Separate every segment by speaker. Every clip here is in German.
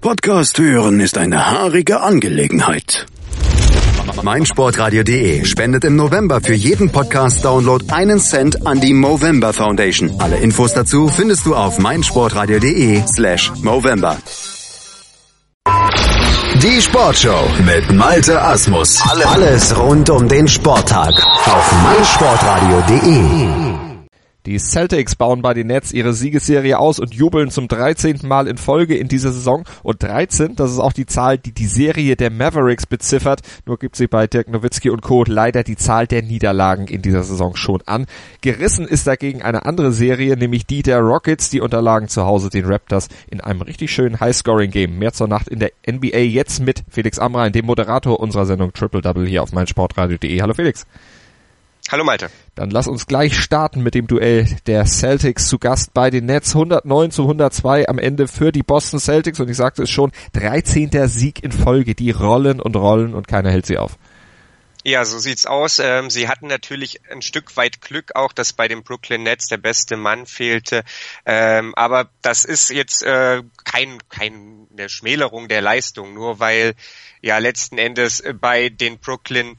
Speaker 1: Podcast hören ist eine haarige Angelegenheit.
Speaker 2: meinsportradio.de spendet im November für jeden Podcast-Download einen Cent an die Movember Foundation. Alle Infos dazu findest du auf meinsportradio.de slash Movember. Die Sportshow mit Malte Asmus. Alles rund um den Sporttag auf meinsportradio.de.
Speaker 3: Die Celtics bauen bei den Nets ihre Siegesserie aus und jubeln zum 13. Mal in Folge in dieser Saison. Und 13, das ist auch die Zahl, die die Serie der Mavericks beziffert. Nur gibt sie bei Dirk Nowitzki und Co. leider die Zahl der Niederlagen in dieser Saison schon an. Gerissen ist dagegen eine andere Serie, nämlich die der Rockets. Die unterlagen zu Hause den Raptors in einem richtig schönen High-Scoring-Game. Mehr zur Nacht in der NBA jetzt mit Felix Amrain, dem Moderator unserer Sendung Triple Double hier auf meinsportradio.de. Hallo Felix.
Speaker 4: Hallo Malte.
Speaker 3: Dann lass uns gleich starten mit dem Duell der Celtics zu Gast bei den Nets. 109 zu 102 am Ende für die Boston Celtics und ich sagte es schon, 13. Sieg in Folge. Die rollen und rollen und keiner hält sie auf.
Speaker 4: Ja, so sieht's aus. Ähm, sie hatten natürlich ein Stück weit Glück auch, dass bei den Brooklyn Nets der beste Mann fehlte. Ähm, aber das ist jetzt äh, kein, keine Schmälerung der Leistung, nur weil ja letzten Endes bei den Brooklyn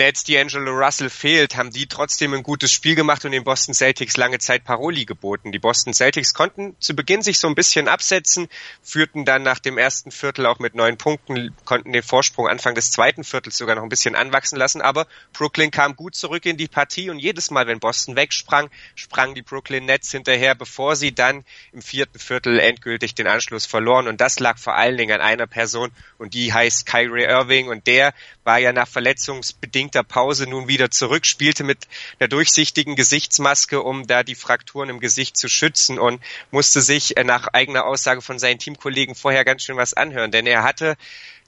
Speaker 4: Nets D'Angelo Russell fehlt, haben die trotzdem ein gutes Spiel gemacht und den Boston Celtics lange Zeit Paroli geboten. Die Boston Celtics konnten zu Beginn sich so ein bisschen absetzen, führten dann nach dem ersten Viertel auch mit neun Punkten, konnten den Vorsprung Anfang des zweiten Viertels sogar noch ein bisschen anwachsen lassen, aber Brooklyn kam gut zurück in die Partie und jedes Mal, wenn Boston wegsprang, sprangen die Brooklyn Nets hinterher, bevor sie dann im vierten Viertel endgültig den Anschluss verloren. Und das lag vor allen Dingen an einer Person und die heißt Kyrie Irving. Und der war ja nach verletzungsbedingter Pause nun wieder zurück, spielte mit einer durchsichtigen Gesichtsmaske, um da die Frakturen im Gesicht zu schützen und musste sich äh, nach eigener Aussage von seinen Teamkollegen vorher ganz schön was anhören, denn er hatte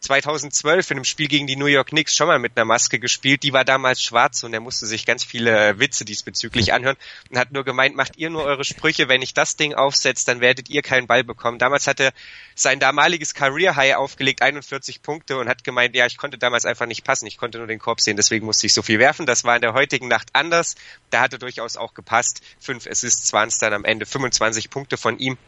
Speaker 4: 2012 in einem Spiel gegen die New York Knicks schon mal mit einer Maske gespielt. Die war damals schwarz und er musste sich ganz viele Witze diesbezüglich anhören und hat nur gemeint, macht ihr nur eure Sprüche, wenn ich das Ding aufsetzt, dann werdet ihr keinen Ball bekommen. Damals hatte sein damaliges Career High aufgelegt, 41 Punkte und hat gemeint, ja, ich konnte damals einfach nicht passen, ich konnte nur den Korb sehen, deswegen musste ich so viel werfen. Das war in der heutigen Nacht anders. Da hatte durchaus auch gepasst. Fünf Assists waren es dann am Ende, 25 Punkte von ihm.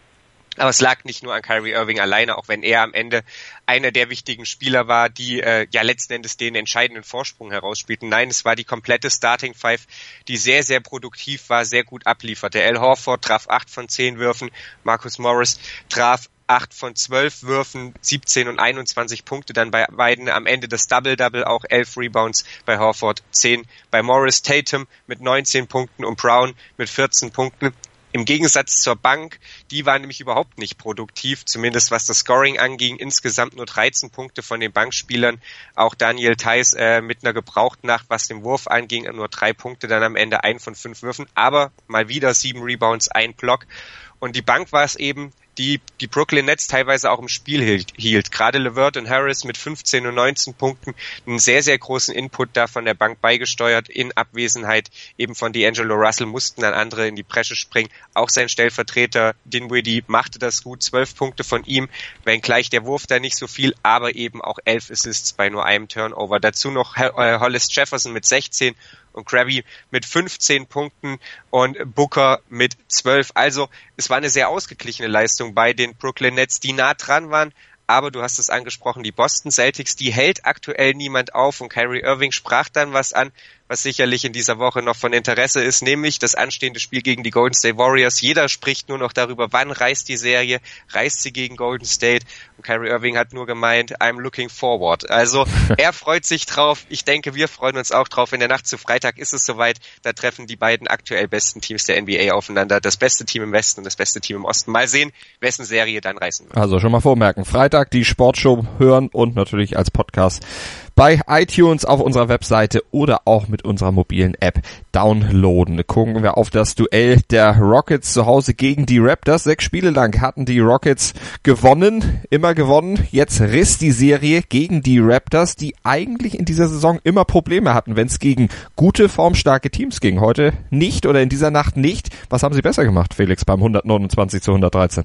Speaker 4: Aber es lag nicht nur an Kyrie Irving alleine, auch wenn er am Ende einer der wichtigen Spieler war, die äh, ja letzten Endes den entscheidenden Vorsprung herausspielten. Nein, es war die komplette Starting Five, die sehr, sehr produktiv war, sehr gut ablieferte. Al Horford traf acht von zehn Würfen, Marcus Morris traf acht von zwölf Würfen, 17 und 21 Punkte dann bei beiden. Am Ende das Double-Double, auch elf Rebounds bei Horford, 10 bei Morris Tatum mit 19 Punkten und Brown mit 14 Punkten. Im Gegensatz zur Bank, die war nämlich überhaupt nicht produktiv, zumindest was das Scoring anging. Insgesamt nur 13 Punkte von den Bankspielern. Auch Daniel Theiss äh, mit einer Gebrauchtnacht, was den Wurf anging, nur drei Punkte dann am Ende, ein von fünf Würfen. Aber mal wieder sieben Rebounds, ein Block. Und die Bank war es eben, die die Brooklyn Nets teilweise auch im Spiel hielt. hielt. Gerade Levert und Harris mit 15 und 19 Punkten einen sehr, sehr großen Input da von der Bank beigesteuert. In Abwesenheit eben von D'Angelo Russell mussten dann andere in die Bresche springen. Auch sein Stellvertreter Dinwiddie machte das gut. Zwölf Punkte von ihm, wenngleich der Wurf da nicht so viel, aber eben auch elf Assists bei nur einem Turnover. Dazu noch äh, Hollis Jefferson mit 16 und Krabby mit 15 Punkten und Booker mit 12. Also es war eine sehr ausgeglichene Leistung bei den Brooklyn Nets, die nah dran waren. Aber du hast es angesprochen, die Boston Celtics, die hält aktuell niemand auf und Kyrie Irving sprach dann was an, was sicherlich in dieser Woche noch von Interesse ist, nämlich das anstehende Spiel gegen die Golden State Warriors. Jeder spricht nur noch darüber, wann reist die Serie, reist sie gegen Golden State. Und Kyrie Irving hat nur gemeint, I'm looking forward. Also er freut sich drauf. Ich denke, wir freuen uns auch drauf. In der Nacht zu Freitag ist es soweit. Da treffen die beiden aktuell besten Teams der NBA aufeinander. Das beste Team im Westen und das beste Team im Osten. Mal sehen, wessen Serie dann reißen wird.
Speaker 3: Also schon mal vormerken. Freitag die Sportshow hören und natürlich als Podcast bei iTunes auf unserer Webseite oder auch mit unserer mobilen App downloaden. Gucken wir auf das Duell der Rockets zu Hause gegen die Raptors. Sechs Spiele lang hatten die Rockets gewonnen, immer gewonnen. Jetzt riss die Serie gegen die Raptors, die eigentlich in dieser Saison immer Probleme hatten, wenn es gegen gute, formstarke Teams ging. Heute nicht oder in dieser Nacht nicht. Was haben sie besser gemacht, Felix, beim 129 zu 113?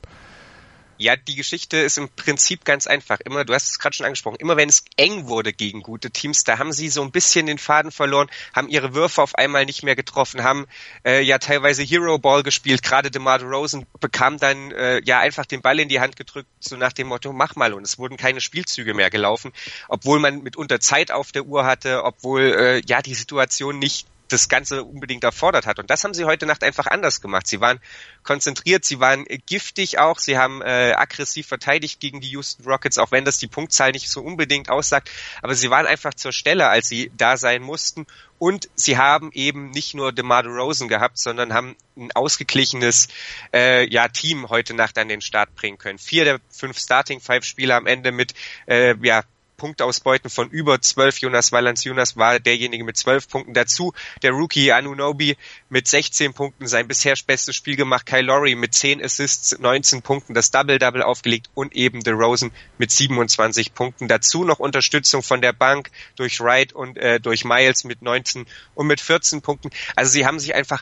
Speaker 4: Ja, die Geschichte ist im Prinzip ganz einfach. Immer, du hast es gerade schon angesprochen, immer wenn es eng wurde gegen gute Teams, da haben sie so ein bisschen den Faden verloren, haben ihre Würfe auf einmal nicht mehr getroffen, haben äh, ja teilweise Hero Ball gespielt. Gerade DeMar Rosen bekam dann äh, ja einfach den Ball in die Hand gedrückt, so nach dem Motto, mach mal. Und es wurden keine Spielzüge mehr gelaufen, obwohl man mitunter Zeit auf der Uhr hatte, obwohl äh, ja die Situation nicht das Ganze unbedingt erfordert hat. Und das haben sie heute Nacht einfach anders gemacht. Sie waren konzentriert, sie waren giftig auch, sie haben äh, aggressiv verteidigt gegen die Houston Rockets, auch wenn das die Punktzahl nicht so unbedingt aussagt. Aber sie waren einfach zur Stelle, als sie da sein mussten. Und sie haben eben nicht nur DeMar Rosen gehabt, sondern haben ein ausgeglichenes äh, ja, Team heute Nacht an den Start bringen können. Vier der fünf Starting Five Spieler am Ende mit äh, ja, Punktausbeuten von über zwölf. Jonas Valanciunas war derjenige mit zwölf Punkten dazu. Der Rookie Anunobi mit 16 Punkten sein bisher bestes Spiel gemacht. Kyle Lowry mit 10 Assists, 19 Punkten, das Double-Double aufgelegt und eben The Rosen mit 27 Punkten. Dazu noch Unterstützung von der Bank durch Wright und äh, durch Miles mit 19 und mit 14 Punkten. Also sie haben sich einfach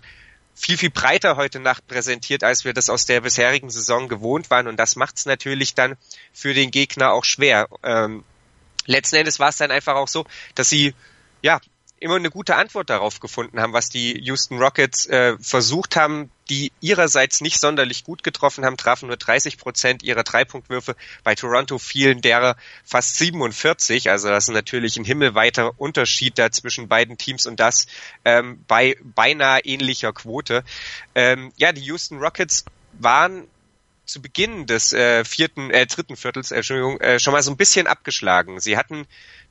Speaker 4: viel, viel breiter heute Nacht präsentiert, als wir das aus der bisherigen Saison gewohnt waren. Und das macht es natürlich dann für den Gegner auch schwer. Ähm, letzten Endes war es dann einfach auch so, dass sie ja immer eine gute Antwort darauf gefunden haben, was die Houston Rockets äh, versucht haben, die ihrerseits nicht sonderlich gut getroffen haben, trafen nur 30 Prozent ihrer Dreipunktwürfe. Bei Toronto fielen derer fast 47. Also das ist natürlich ein himmelweiter Unterschied da zwischen beiden Teams und das ähm, bei beinahe ähnlicher Quote. Ähm, ja, die Houston Rockets waren zu Beginn des äh, vierten, äh, dritten Viertels, äh, Entschuldigung, äh, schon mal so ein bisschen abgeschlagen. Sie hatten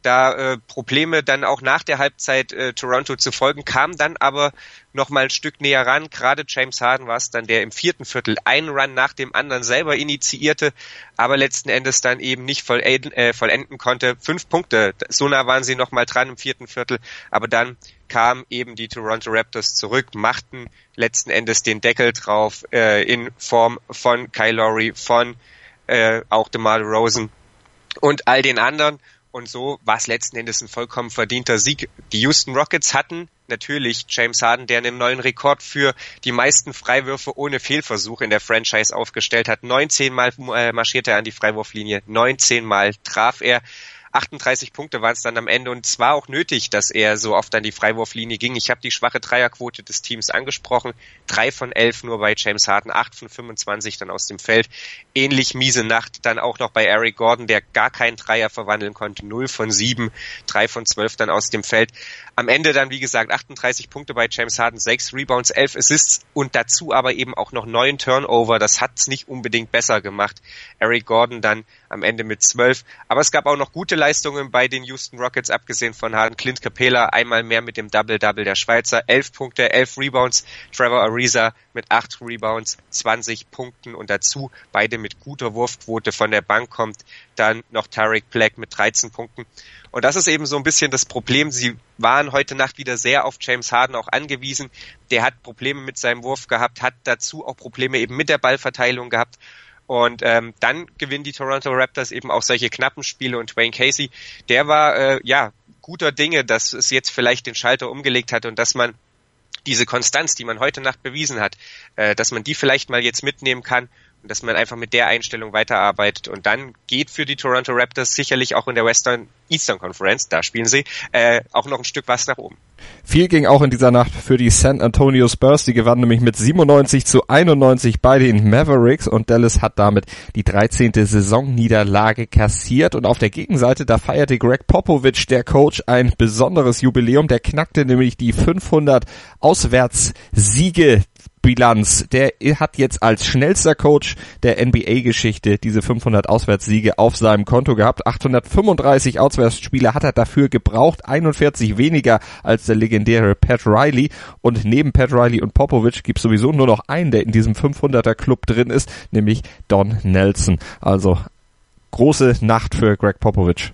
Speaker 4: da äh, Probleme dann auch nach der Halbzeit äh, Toronto zu folgen, kamen dann aber noch mal ein Stück näher ran. Gerade James Harden war es dann, der im vierten Viertel einen Run nach dem anderen selber initiierte, aber letzten Endes dann eben nicht vollenden, äh, vollenden konnte. Fünf Punkte, so nah waren sie noch mal dran im vierten Viertel, aber dann kamen eben die Toronto Raptors zurück, machten letzten Endes den Deckel drauf äh, in Form von Kyle Lowry, von äh, auch DeMar Rosen und all den anderen und so war es letzten Endes ein vollkommen verdienter Sieg. Die Houston Rockets hatten natürlich James Harden, der einen neuen Rekord für die meisten Freiwürfe ohne Fehlversuch in der Franchise aufgestellt hat. 19 Mal äh, marschierte er an die Freiwurflinie, 19 Mal traf er. 38 Punkte waren es dann am Ende und es war auch nötig, dass er so oft an die Freiwurflinie ging. Ich habe die schwache Dreierquote des Teams angesprochen. Drei von elf nur bei James Harden, acht von 25 dann aus dem Feld. Ähnlich miese Nacht dann auch noch bei Eric Gordon, der gar keinen Dreier verwandeln konnte. Null von sieben, drei von zwölf dann aus dem Feld. Am Ende dann, wie gesagt, 38 Punkte bei James Harden, sechs Rebounds, elf Assists und dazu aber eben auch noch neun Turnover. Das hat's nicht unbedingt besser gemacht. Eric Gordon dann am Ende mit zwölf. Aber es gab auch noch gute Leistungen bei den Houston Rockets, abgesehen von Harden. Clint Capela einmal mehr mit dem Double-Double der Schweizer. Elf Punkte, elf Rebounds. Trevor Ariza mit acht Rebounds, 20 Punkten und dazu beide mit guter Wurfquote von der Bank kommt. Dann noch Tarek Black mit 13 Punkten. Und das ist eben so ein bisschen das Problem. Sie waren heute Nacht wieder sehr auf James Harden auch angewiesen. Der hat Probleme mit seinem Wurf gehabt, hat dazu auch Probleme eben mit der Ballverteilung gehabt. Und ähm, dann gewinnen die Toronto Raptors eben auch solche knappen Spiele und Wayne Casey, der war äh, ja guter Dinge, dass es jetzt vielleicht den Schalter umgelegt hat und dass man diese Konstanz, die man heute Nacht bewiesen hat, äh, dass man die vielleicht mal jetzt mitnehmen kann und dass man einfach mit der Einstellung weiterarbeitet und dann geht für die Toronto Raptors sicherlich auch in der Western Eastern Conference, da spielen sie, äh, auch noch ein Stück was nach oben.
Speaker 3: Viel ging auch in dieser Nacht für die San Antonio Spurs. Die gewannen nämlich mit 97 zu 91 bei den Mavericks und Dallas hat damit die 13. Saisonniederlage kassiert. Und auf der Gegenseite, da feierte Greg Popovich, der Coach, ein besonderes Jubiläum. Der knackte nämlich die 500 Auswärtssiege Bilanz. Der hat jetzt als schnellster Coach der NBA-Geschichte diese 500 Auswärtssiege auf seinem Konto gehabt. 835 Auswärtsspiele hat er dafür gebraucht, 41 weniger als der legendäre Pat Riley. Und neben Pat Riley und Popovich gibt es sowieso nur noch einen, der in diesem 500er Club drin ist, nämlich Don Nelson. Also große Nacht für Greg Popovich.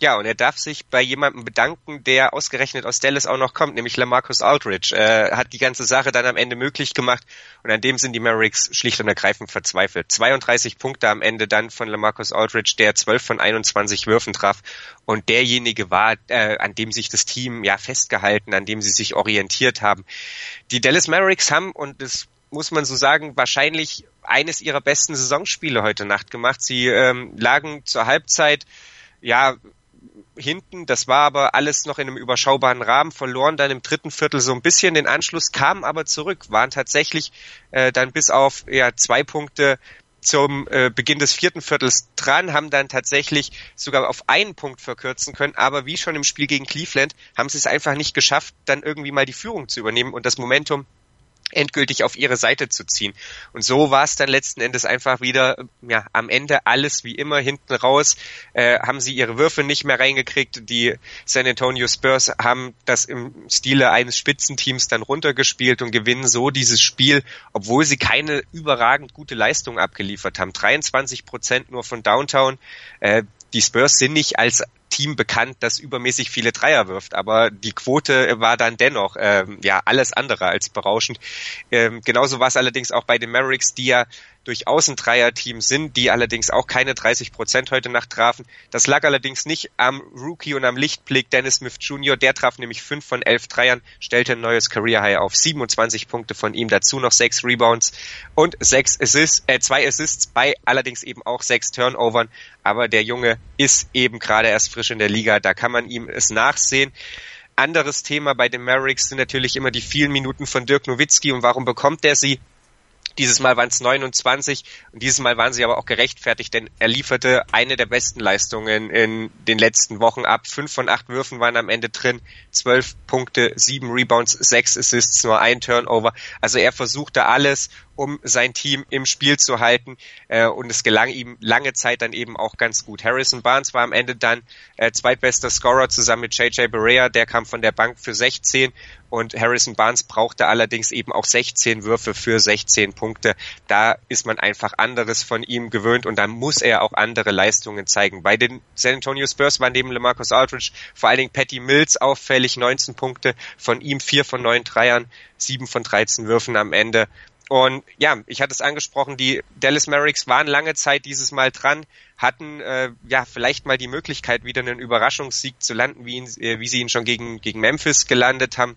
Speaker 4: Ja, und er darf sich bei jemandem bedanken, der ausgerechnet aus Dallas auch noch kommt, nämlich Lamarcus Aldridge. Äh, hat die ganze Sache dann am Ende möglich gemacht und an dem sind die Mavericks schlicht und ergreifend verzweifelt. 32 Punkte am Ende dann von Lamarcus Aldridge, der 12 von 21 Würfen traf und derjenige war, äh, an dem sich das Team ja festgehalten, an dem sie sich orientiert haben. Die Dallas Mavericks haben, und das muss man so sagen, wahrscheinlich eines ihrer besten Saisonspiele heute Nacht gemacht. Sie ähm, lagen zur Halbzeit ja hinten. Das war aber alles noch in einem überschaubaren Rahmen, verloren dann im dritten Viertel so ein bisschen den Anschluss, kamen aber zurück, waren tatsächlich äh, dann bis auf ja, zwei Punkte zum äh, Beginn des vierten Viertels dran, haben dann tatsächlich sogar auf einen Punkt verkürzen können, aber wie schon im Spiel gegen Cleveland haben sie es einfach nicht geschafft, dann irgendwie mal die Führung zu übernehmen und das Momentum endgültig auf ihre Seite zu ziehen. Und so war es dann letzten Endes einfach wieder, ja, am Ende alles wie immer hinten raus, äh, haben sie ihre Würfe nicht mehr reingekriegt. Die San Antonio Spurs haben das im Stile eines Spitzenteams dann runtergespielt und gewinnen so dieses Spiel, obwohl sie keine überragend gute Leistung abgeliefert haben. 23 Prozent nur von Downtown. Äh, die Spurs sind nicht als Team bekannt, das übermäßig viele Dreier wirft, aber die Quote war dann dennoch ähm, ja alles andere als berauschend. Ähm, genauso war es allerdings auch bei den Mavericks, die ja durchaus ein Dreierteam sind, die allerdings auch keine 30 Prozent heute Nacht trafen. Das lag allerdings nicht am Rookie und am Lichtblick Dennis Smith Jr. Der traf nämlich fünf von elf Dreiern, stellte ein neues Career High auf 27 Punkte von ihm, dazu noch sechs Rebounds und sechs Assists, äh, zwei Assists bei allerdings eben auch sechs Turnovern. Aber der Junge ist eben gerade erst frisch in der Liga, da kann man ihm es nachsehen anderes Thema bei den Mavericks sind natürlich immer die vielen Minuten von Dirk Nowitzki und warum bekommt er sie? Dieses Mal waren es 29 und dieses Mal waren sie aber auch gerechtfertigt, denn er lieferte eine der besten Leistungen in den letzten Wochen ab. Fünf von acht Würfen waren am Ende drin, zwölf Punkte, sieben Rebounds, sechs Assists, nur ein Turnover. Also er versuchte alles um sein Team im Spiel zu halten. Äh, und es gelang ihm lange Zeit dann eben auch ganz gut. Harrison Barnes war am Ende dann äh, zweitbester Scorer zusammen mit JJ Barea. Der kam von der Bank für 16 und Harrison Barnes brauchte allerdings eben auch 16 Würfe für 16 Punkte. Da ist man einfach anderes von ihm gewöhnt und da muss er auch andere Leistungen zeigen. Bei den San Antonio Spurs war neben LeMarcus Aldridge vor allen Dingen Patty Mills auffällig, 19 Punkte, von ihm 4 von 9 Dreiern, 7 von 13 Würfen am Ende. Und ja, ich hatte es angesprochen, die Dallas Mavericks waren lange Zeit dieses Mal dran, hatten äh, ja vielleicht mal die Möglichkeit, wieder einen Überraschungssieg zu landen, wie, ihn, äh, wie sie ihn schon gegen, gegen Memphis gelandet haben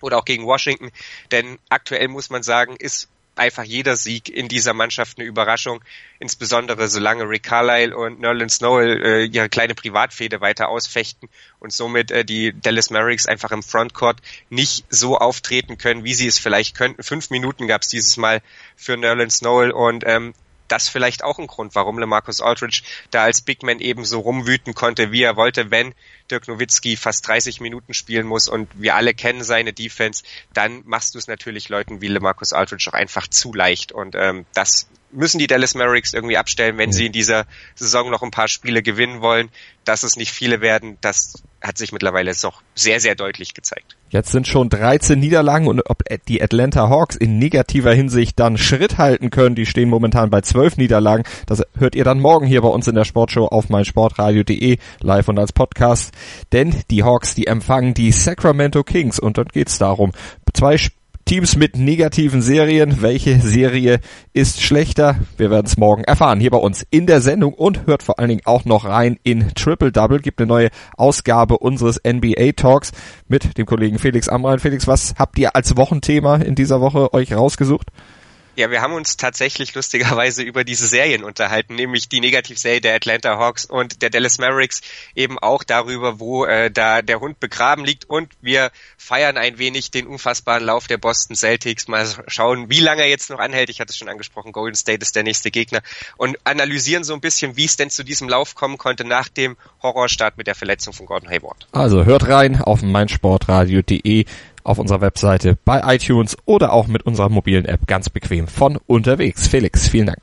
Speaker 4: oder auch gegen Washington. Denn aktuell muss man sagen, ist einfach jeder Sieg in dieser Mannschaft eine Überraschung, insbesondere solange Rick Carlisle und Nerlens Noel äh, ihre kleine Privatfehde weiter ausfechten und somit äh, die Dallas Mavericks einfach im Frontcourt nicht so auftreten können, wie sie es vielleicht könnten. Fünf Minuten gab es dieses Mal für Nerlens Noel und ähm, das vielleicht auch ein Grund, warum LeMarcus Aldridge da als Big Man eben so rumwüten konnte, wie er wollte, wenn Dirk Nowitzki fast 30 Minuten spielen muss und wir alle kennen seine Defense, dann machst du es natürlich Leuten wie LeMarcus Aldridge auch einfach zu leicht. Und ähm, das müssen die Dallas Mavericks irgendwie abstellen, wenn mhm. sie in dieser Saison noch ein paar Spiele gewinnen wollen. Dass es nicht viele werden, das hat sich mittlerweile noch sehr, sehr deutlich gezeigt.
Speaker 3: Jetzt sind schon 13 Niederlagen und ob die Atlanta Hawks in negativer Hinsicht dann Schritt halten können, die stehen momentan bei 12 Niederlagen. Das hört ihr dann morgen hier bei uns in der Sportshow auf meinsportradio.de live und als Podcast. Denn die Hawks, die empfangen die Sacramento Kings und dort geht's darum, zwei Teams mit negativen Serien. Welche Serie ist schlechter? Wir werden es morgen erfahren hier bei uns in der Sendung und hört vor allen Dingen auch noch rein in Triple Double. Gibt eine neue Ausgabe unseres NBA Talks mit dem Kollegen Felix Amrein. Felix, was habt ihr als Wochenthema in dieser Woche euch rausgesucht?
Speaker 4: Ja, wir haben uns tatsächlich lustigerweise über diese Serien unterhalten, nämlich die Negativserie der Atlanta Hawks und der Dallas Mavericks, eben auch darüber, wo äh, da der Hund begraben liegt und wir feiern ein wenig den unfassbaren Lauf der Boston Celtics, mal schauen, wie lange er jetzt noch anhält. Ich hatte es schon angesprochen, Golden State ist der nächste Gegner und analysieren so ein bisschen, wie es denn zu diesem Lauf kommen konnte nach dem Horrorstart mit der Verletzung von Gordon Hayward.
Speaker 3: Also hört rein auf meinsportradio.de auf unserer Webseite, bei iTunes oder auch mit unserer mobilen App ganz bequem von unterwegs. Felix, vielen Dank.